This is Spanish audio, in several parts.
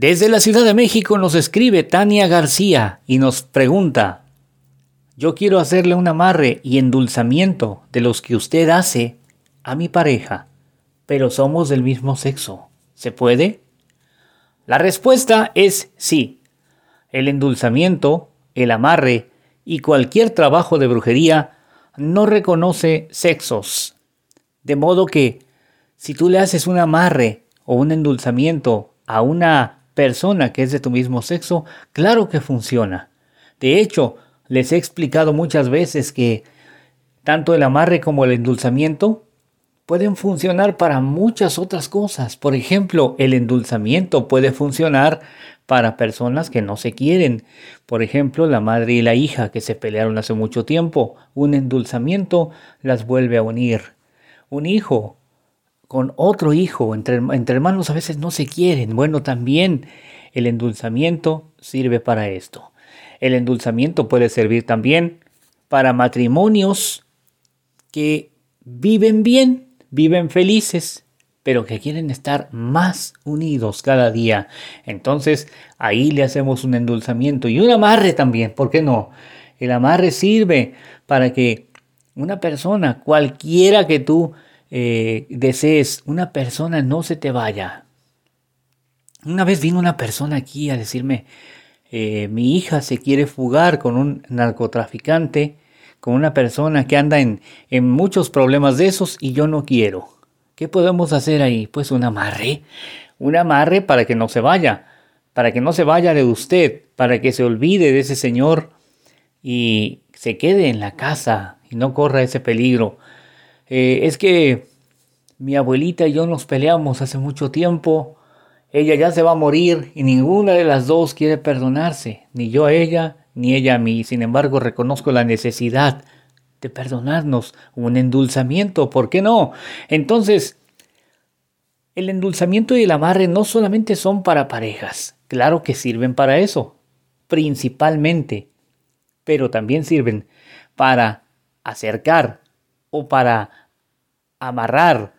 Desde la Ciudad de México nos escribe Tania García y nos pregunta, yo quiero hacerle un amarre y endulzamiento de los que usted hace a mi pareja, pero somos del mismo sexo. ¿Se puede? La respuesta es sí. El endulzamiento, el amarre y cualquier trabajo de brujería no reconoce sexos. De modo que si tú le haces un amarre o un endulzamiento a una persona que es de tu mismo sexo, claro que funciona. De hecho, les he explicado muchas veces que tanto el amarre como el endulzamiento pueden funcionar para muchas otras cosas. Por ejemplo, el endulzamiento puede funcionar para personas que no se quieren. Por ejemplo, la madre y la hija que se pelearon hace mucho tiempo. Un endulzamiento las vuelve a unir. Un hijo con otro hijo, entre, entre hermanos a veces no se quieren. Bueno, también el endulzamiento sirve para esto. El endulzamiento puede servir también para matrimonios que viven bien, viven felices, pero que quieren estar más unidos cada día. Entonces ahí le hacemos un endulzamiento y un amarre también, ¿por qué no? El amarre sirve para que una persona, cualquiera que tú eh, desees, una persona no se te vaya. Una vez vino una persona aquí a decirme, eh, mi hija se quiere fugar con un narcotraficante, con una persona que anda en, en muchos problemas de esos y yo no quiero. ¿Qué podemos hacer ahí? Pues un amarre, un amarre para que no se vaya, para que no se vaya de usted, para que se olvide de ese señor y se quede en la casa y no corra ese peligro. Eh, es que mi abuelita y yo nos peleamos hace mucho tiempo. Ella ya se va a morir y ninguna de las dos quiere perdonarse, ni yo a ella, ni ella a mí. Sin embargo, reconozco la necesidad de perdonarnos, un endulzamiento, ¿por qué no? Entonces, el endulzamiento y el amarre no solamente son para parejas, claro que sirven para eso, principalmente, pero también sirven para acercar o para amarrar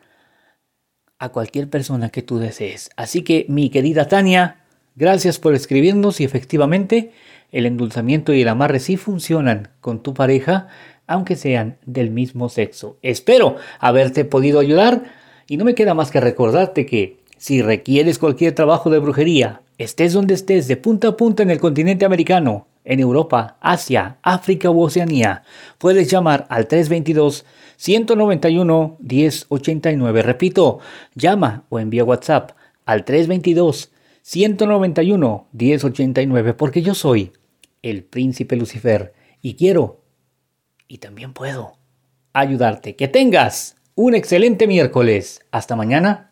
a cualquier persona que tú desees. Así que mi querida Tania, gracias por escribirnos y efectivamente el endulzamiento y el amarre sí funcionan con tu pareja, aunque sean del mismo sexo. Espero haberte podido ayudar y no me queda más que recordarte que si requieres cualquier trabajo de brujería, estés donde estés, de punta a punta en el continente americano, en Europa, Asia, África u Oceanía, puedes llamar al 322 191 1089. Repito, llama o envía WhatsApp al 322 191 1089 porque yo soy el príncipe Lucifer y quiero y también puedo ayudarte. Que tengas un excelente miércoles. Hasta mañana.